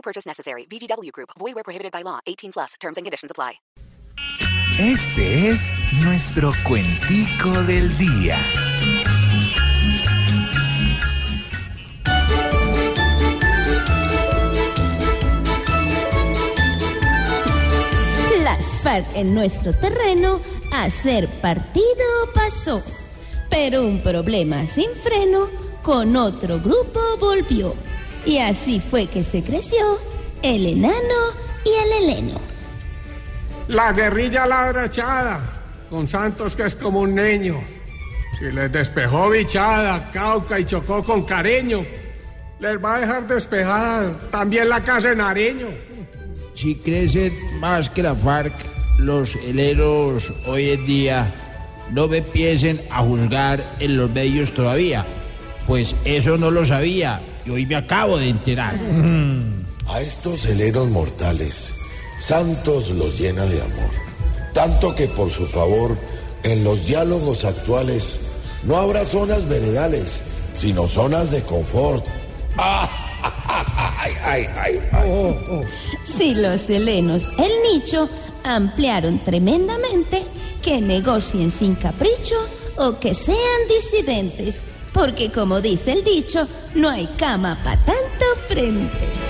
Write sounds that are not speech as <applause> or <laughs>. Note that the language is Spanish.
No purchase necessary. VGW Group. Void where prohibited by law. 18 plus. Terms and conditions apply. Este es nuestro cuentico del día. Las FARC en nuestro terreno a ser partido pasó. Pero un problema sin freno con otro grupo volvió. Y así fue que se creció el enano y el heleno. La guerrilla ladra echada, con Santos que es como un niño. Si les despejó bichada, cauca y chocó con careño, les va a dejar despejada también la casa de Nariño. Si crecen más que la FARC, los heleros hoy en día no me empiecen a juzgar en los medios todavía, pues eso no lo sabía y hoy me acabo de enterar. A estos heleros mortales, Santos los llena de amor. Tanto que por su favor, en los diálogos actuales, no habrá zonas veredales, sino zonas de confort. <laughs> ¡Ay, ay, ay! ay. Si los helenos, el nicho, ampliaron tremendamente, que negocien sin capricho o que sean disidentes. Porque como dice el dicho, no hay cama para tanto frente.